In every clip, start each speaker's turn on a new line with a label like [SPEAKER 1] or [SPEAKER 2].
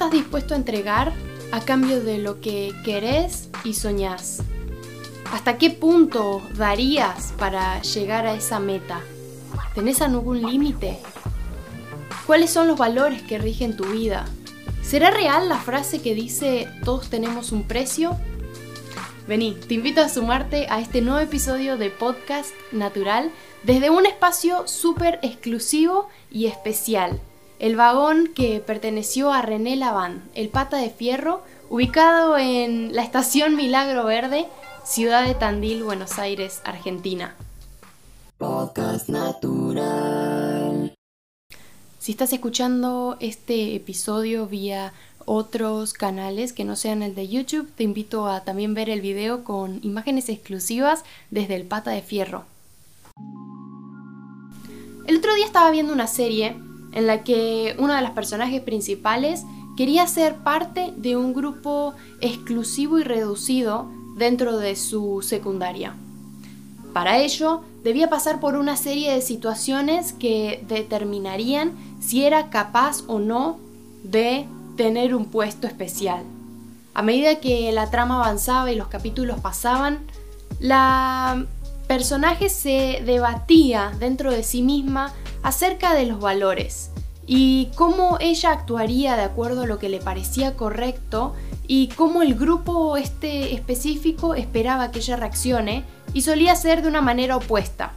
[SPEAKER 1] estás dispuesto a entregar a cambio de lo que querés y soñás? ¿Hasta qué punto darías para llegar a esa meta? ¿Tenés algún límite? ¿Cuáles son los valores que rigen tu vida? ¿Será real la frase que dice todos tenemos un precio? Vení, te invito a sumarte a este nuevo episodio de Podcast Natural desde un espacio súper exclusivo y especial. El vagón que perteneció a René Laván, el pata de fierro, ubicado en la estación Milagro Verde, ciudad de Tandil, Buenos Aires, Argentina. Podcast Natural. Si estás escuchando este episodio vía otros canales que no sean el de YouTube, te invito a también ver el video con imágenes exclusivas desde el pata de fierro. El otro día estaba viendo una serie en la que uno de los personajes principales quería ser parte de un grupo exclusivo y reducido dentro de su secundaria. Para ello, debía pasar por una serie de situaciones que determinarían si era capaz o no de tener un puesto especial. A medida que la trama avanzaba y los capítulos pasaban, la personaje se debatía dentro de sí misma acerca de los valores y cómo ella actuaría de acuerdo a lo que le parecía correcto y cómo el grupo este específico esperaba que ella reaccione y solía ser de una manera opuesta.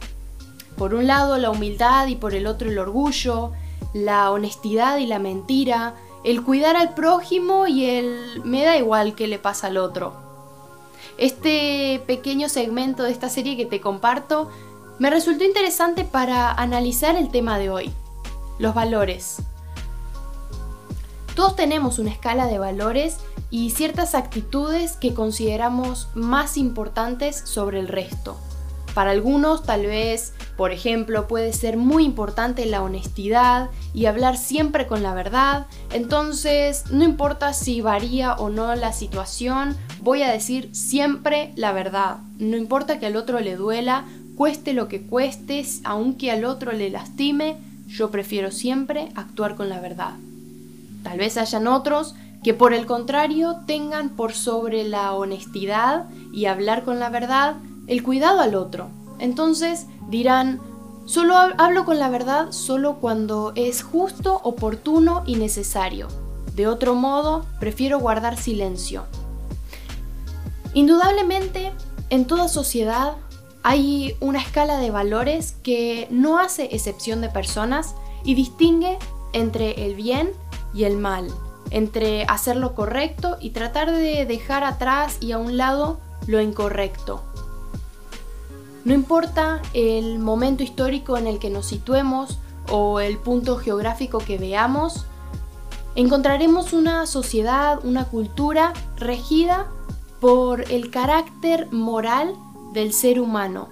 [SPEAKER 1] Por un lado la humildad y por el otro el orgullo, la honestidad y la mentira, el cuidar al prójimo y el me da igual que le pasa al otro. Este pequeño segmento de esta serie que te comparto me resultó interesante para analizar el tema de hoy, los valores. Todos tenemos una escala de valores y ciertas actitudes que consideramos más importantes sobre el resto. Para algunos tal vez, por ejemplo, puede ser muy importante la honestidad y hablar siempre con la verdad. Entonces, no importa si varía o no la situación, voy a decir siempre la verdad. No importa que al otro le duela, cueste lo que cueste, aunque al otro le lastime, yo prefiero siempre actuar con la verdad. Tal vez hayan otros que por el contrario tengan por sobre la honestidad y hablar con la verdad el cuidado al otro. Entonces dirán, solo hablo con la verdad solo cuando es justo, oportuno y necesario. De otro modo, prefiero guardar silencio. Indudablemente, en toda sociedad hay una escala de valores que no hace excepción de personas y distingue entre el bien y el mal, entre hacer lo correcto y tratar de dejar atrás y a un lado lo incorrecto. No importa el momento histórico en el que nos situemos o el punto geográfico que veamos, encontraremos una sociedad, una cultura regida por el carácter moral del ser humano,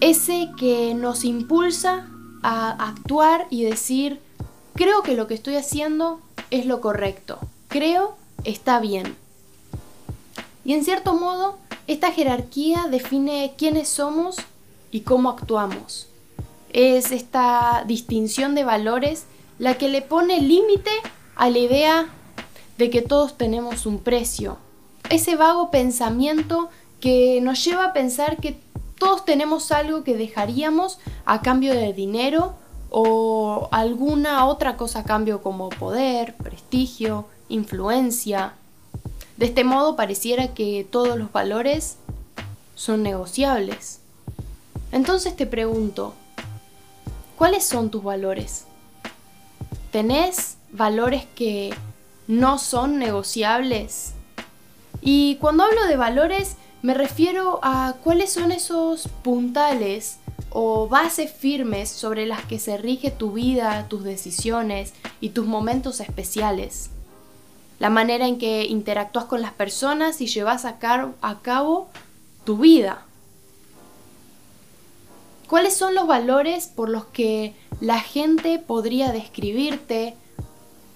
[SPEAKER 1] ese que nos impulsa a actuar y decir, creo que lo que estoy haciendo es lo correcto, creo está bien. Y en cierto modo, esta jerarquía define quiénes somos y cómo actuamos. Es esta distinción de valores la que le pone límite a la idea de que todos tenemos un precio. Ese vago pensamiento que nos lleva a pensar que todos tenemos algo que dejaríamos a cambio de dinero o alguna otra cosa a cambio como poder, prestigio, influencia, de este modo pareciera que todos los valores son negociables. Entonces te pregunto, ¿cuáles son tus valores? ¿Tenés valores que no son negociables? Y cuando hablo de valores me refiero a cuáles son esos puntales o bases firmes sobre las que se rige tu vida, tus decisiones y tus momentos especiales la manera en que interactúas con las personas y llevas a, a cabo tu vida. ¿Cuáles son los valores por los que la gente podría describirte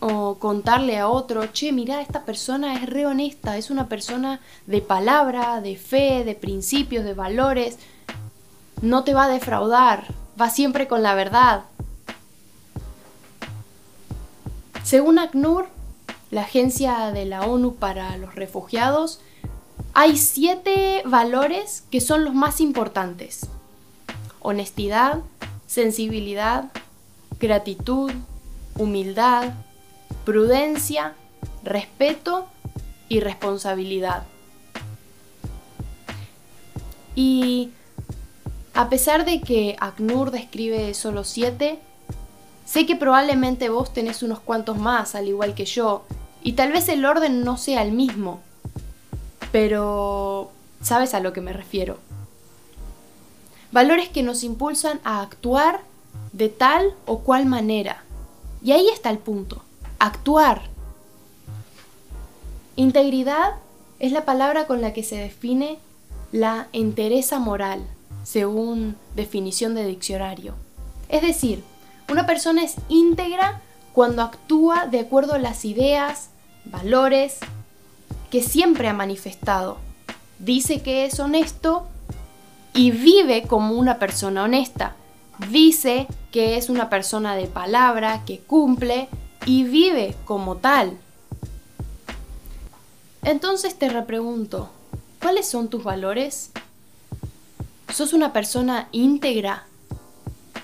[SPEAKER 1] o contarle a otro, che, mira, esta persona es re honesta, es una persona de palabra, de fe, de principios, de valores, no te va a defraudar, va siempre con la verdad. Según ACNUR, la Agencia de la ONU para los Refugiados, hay siete valores que son los más importantes. Honestidad, sensibilidad, gratitud, humildad, prudencia, respeto y responsabilidad. Y a pesar de que ACNUR describe solo siete, sé que probablemente vos tenés unos cuantos más, al igual que yo, y tal vez el orden no sea el mismo, pero sabes a lo que me refiero. Valores que nos impulsan a actuar de tal o cual manera. Y ahí está el punto, actuar. Integridad es la palabra con la que se define la entereza moral, según definición de diccionario. Es decir, una persona es íntegra cuando actúa de acuerdo a las ideas, valores que siempre ha manifestado. Dice que es honesto y vive como una persona honesta. Dice que es una persona de palabra, que cumple y vive como tal. Entonces te repregunto, ¿cuáles son tus valores? ¿Sos una persona íntegra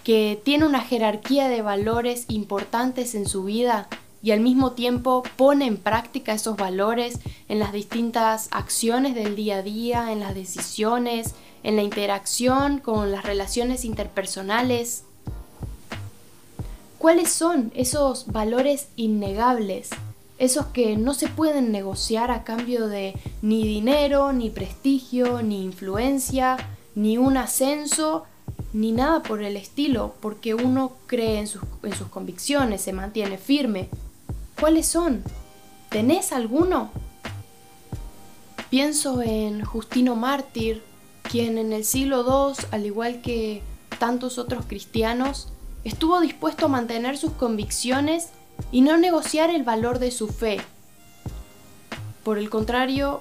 [SPEAKER 1] que tiene una jerarquía de valores importantes en su vida y al mismo tiempo pone en práctica esos valores en las distintas acciones del día a día, en las decisiones, en la interacción con las relaciones interpersonales? ¿Cuáles son esos valores innegables esos que no se pueden negociar a cambio de ni dinero, ni prestigio, ni influencia, ni un ascenso, ni nada por el estilo, porque uno cree en sus, en sus convicciones, se mantiene firme. ¿Cuáles son? ¿Tenés alguno? Pienso en Justino Mártir, quien en el siglo II, al igual que tantos otros cristianos, estuvo dispuesto a mantener sus convicciones y no negociar el valor de su fe. Por el contrario,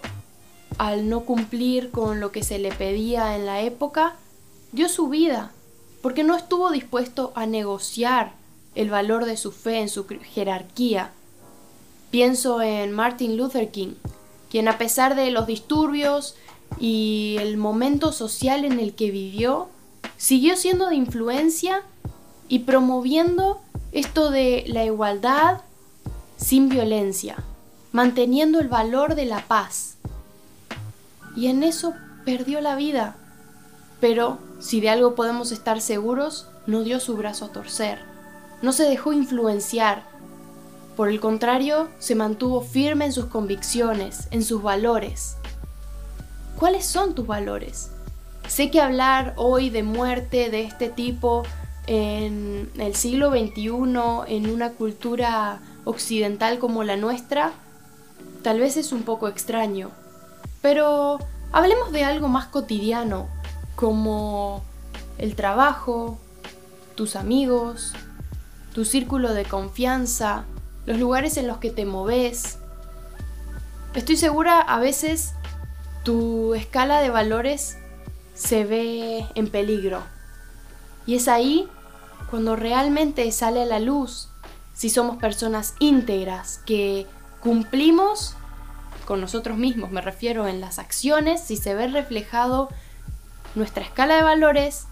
[SPEAKER 1] al no cumplir con lo que se le pedía en la época, dio su vida, porque no estuvo dispuesto a negociar el valor de su fe en su jerarquía. Pienso en Martin Luther King, quien a pesar de los disturbios y el momento social en el que vivió, siguió siendo de influencia y promoviendo esto de la igualdad sin violencia, manteniendo el valor de la paz. Y en eso perdió la vida. Pero si de algo podemos estar seguros, no dio su brazo a torcer, no se dejó influenciar. Por el contrario, se mantuvo firme en sus convicciones, en sus valores. ¿Cuáles son tus valores? Sé que hablar hoy de muerte de este tipo en el siglo XXI, en una cultura occidental como la nuestra, tal vez es un poco extraño. Pero hablemos de algo más cotidiano, como el trabajo, tus amigos, tu círculo de confianza, los lugares en los que te moves. Estoy segura a veces tu escala de valores se ve en peligro. Y es ahí cuando realmente sale a la luz si somos personas íntegras, que cumplimos con nosotros mismos, me refiero en las acciones, si se ve reflejado nuestra escala de valores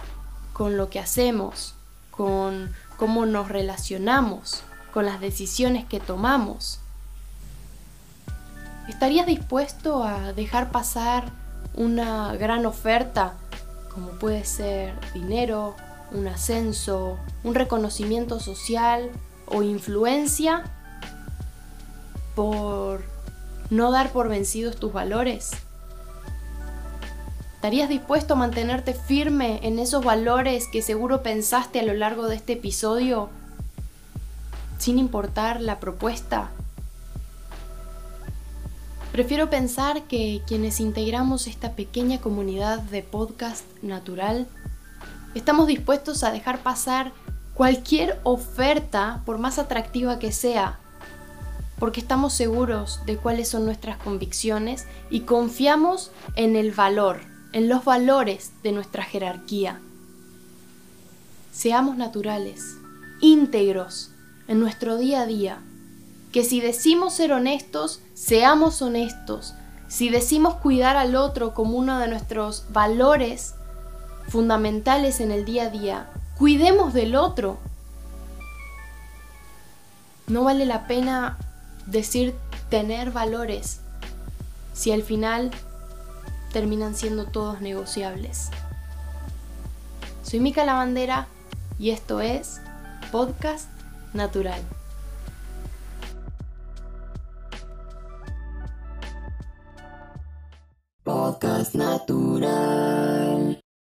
[SPEAKER 1] con lo que hacemos, con cómo nos relacionamos, con las decisiones que tomamos. ¿Estarías dispuesto a dejar pasar una gran oferta como puede ser dinero, un ascenso, un reconocimiento social o influencia por no dar por vencidos tus valores? ¿Estarías dispuesto a mantenerte firme en esos valores que seguro pensaste a lo largo de este episodio sin importar la propuesta? Prefiero pensar que quienes integramos esta pequeña comunidad de podcast natural Estamos dispuestos a dejar pasar cualquier oferta, por más atractiva que sea, porque estamos seguros de cuáles son nuestras convicciones y confiamos en el valor, en los valores de nuestra jerarquía. Seamos naturales, íntegros en nuestro día a día, que si decimos ser honestos, seamos honestos. Si decimos cuidar al otro como uno de nuestros valores fundamentales en el día a día, cuidemos del otro. No vale la pena decir tener valores si al final terminan siendo todos negociables. Soy Mica Lavandera y esto es Podcast Natural.
[SPEAKER 2] Podcast Natural.